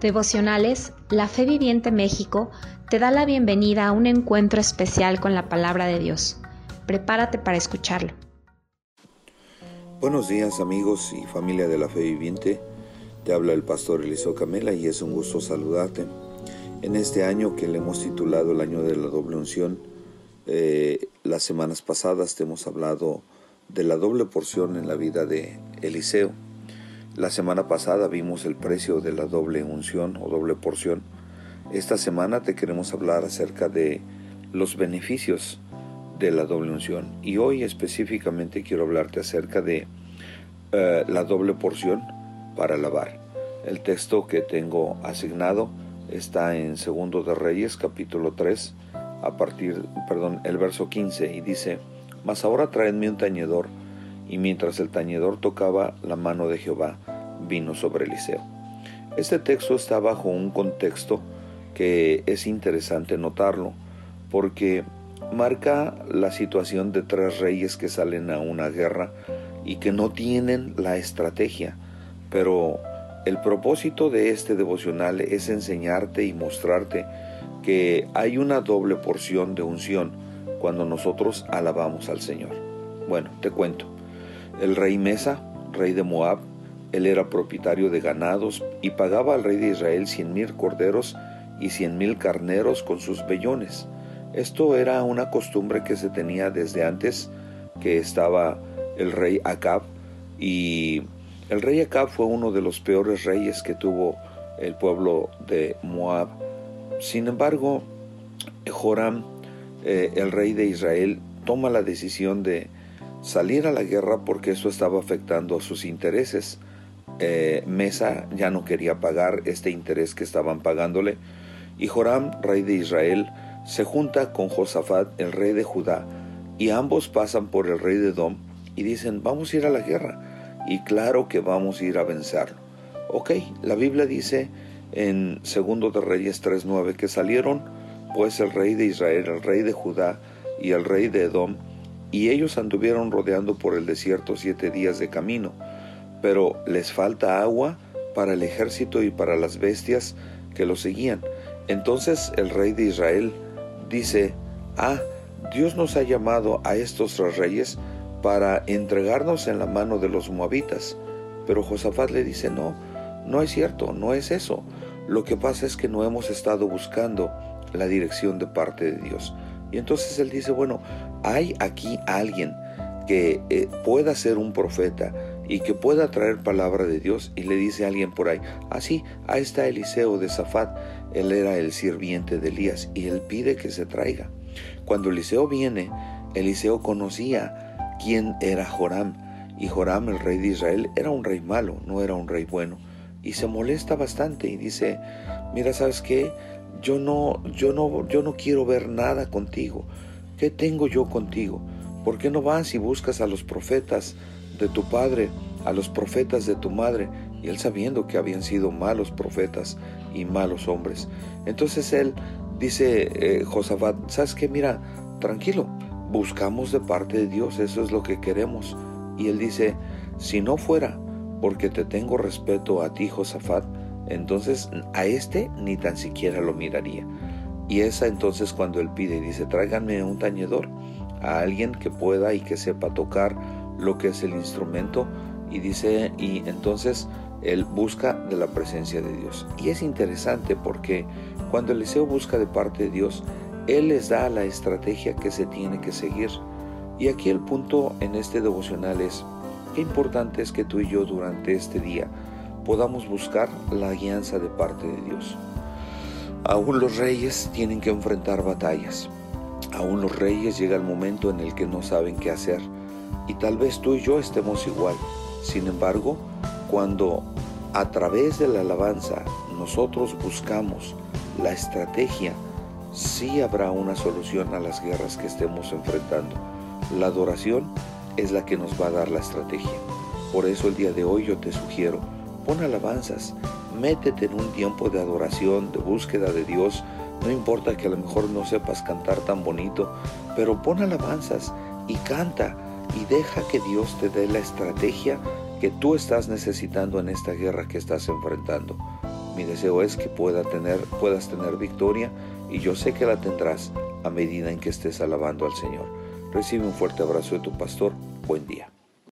Devocionales, la Fe Viviente México te da la bienvenida a un encuentro especial con la palabra de Dios. Prepárate para escucharlo. Buenos días amigos y familia de la Fe Viviente. Te habla el pastor Eliseo Camela y es un gusto saludarte. En este año que le hemos titulado el año de la doble unción, eh, las semanas pasadas te hemos hablado de la doble porción en la vida de Eliseo. La semana pasada vimos el precio de la doble unción o doble porción. Esta semana te queremos hablar acerca de los beneficios de la doble unción. Y hoy específicamente quiero hablarte acerca de eh, la doble porción para lavar. El texto que tengo asignado está en Segundo de Reyes, capítulo 3, a partir, perdón, el verso 15, y dice, Mas ahora traedme un tañedor y mientras el tañedor tocaba, la mano de Jehová vino sobre Eliseo. Este texto está bajo un contexto que es interesante notarlo, porque marca la situación de tres reyes que salen a una guerra y que no tienen la estrategia, pero el propósito de este devocional es enseñarte y mostrarte que hay una doble porción de unción cuando nosotros alabamos al Señor. Bueno, te cuento. El rey Mesa, rey de Moab, él era propietario de ganados y pagaba al rey de Israel cien mil corderos y cien mil carneros con sus vellones. Esto era una costumbre que se tenía desde antes que estaba el rey Acab y el rey Acab fue uno de los peores reyes que tuvo el pueblo de Moab. Sin embargo, Joram, eh, el rey de Israel, toma la decisión de salir a la guerra porque eso estaba afectando a sus intereses. Eh, Mesa ya no quería pagar este interés que estaban pagándole y Joram, rey de Israel, se junta con Josafat, el rey de Judá, y ambos pasan por el rey de Edom y dicen, vamos a ir a la guerra. Y claro que vamos a ir a vencerlo. Ok, la Biblia dice en Segundo de Reyes 3.9 que salieron pues el rey de Israel, el rey de Judá y el rey de Edom y ellos anduvieron rodeando por el desierto siete días de camino, pero les falta agua para el ejército y para las bestias que lo seguían. Entonces el rey de Israel dice, ah, Dios nos ha llamado a estos tres reyes para entregarnos en la mano de los moabitas. Pero Josafat le dice, no, no es cierto, no es eso. Lo que pasa es que no hemos estado buscando la dirección de parte de Dios. Y entonces él dice, bueno, hay aquí alguien que eh, pueda ser un profeta y que pueda traer palabra de Dios. Y le dice a alguien por ahí, así, ah, ahí está Eliseo de Zafat, él era el sirviente de Elías y él pide que se traiga. Cuando Eliseo viene, Eliseo conocía quién era Joram. Y Joram, el rey de Israel, era un rey malo, no era un rey bueno. Y se molesta bastante y dice, mira, ¿sabes qué? Yo no, yo no, yo no quiero ver nada contigo. ¿Qué tengo yo contigo? ¿Por qué no vas y buscas a los profetas de tu padre, a los profetas de tu madre? Y él sabiendo que habían sido malos profetas y malos hombres. Entonces él dice, eh, Josafat, ¿sabes qué? Mira, tranquilo, buscamos de parte de Dios, eso es lo que queremos. Y él dice, si no fuera porque te tengo respeto a ti, Josafat, entonces a este ni tan siquiera lo miraría. Y esa entonces cuando él pide, dice, tráiganme un tañedor, a alguien que pueda y que sepa tocar lo que es el instrumento. Y dice, y entonces él busca de la presencia de Dios. Y es interesante porque cuando Eliseo busca de parte de Dios, él les da la estrategia que se tiene que seguir. Y aquí el punto en este devocional es, qué importante es que tú y yo durante este día podamos buscar la guianza de parte de Dios. Aún los reyes tienen que enfrentar batallas. Aún los reyes llega el momento en el que no saben qué hacer. Y tal vez tú y yo estemos igual. Sin embargo, cuando a través de la alabanza nosotros buscamos la estrategia, sí habrá una solución a las guerras que estemos enfrentando. La adoración es la que nos va a dar la estrategia. Por eso el día de hoy yo te sugiero, pon alabanzas, métete en un tiempo de adoración, de búsqueda de Dios. No importa que a lo mejor no sepas cantar tan bonito, pero pon alabanzas y canta y deja que Dios te dé la estrategia que tú estás necesitando en esta guerra que estás enfrentando. Mi deseo es que pueda tener, puedas tener victoria y yo sé que la tendrás a medida en que estés alabando al Señor. Recibe un fuerte abrazo de tu pastor. Buen día.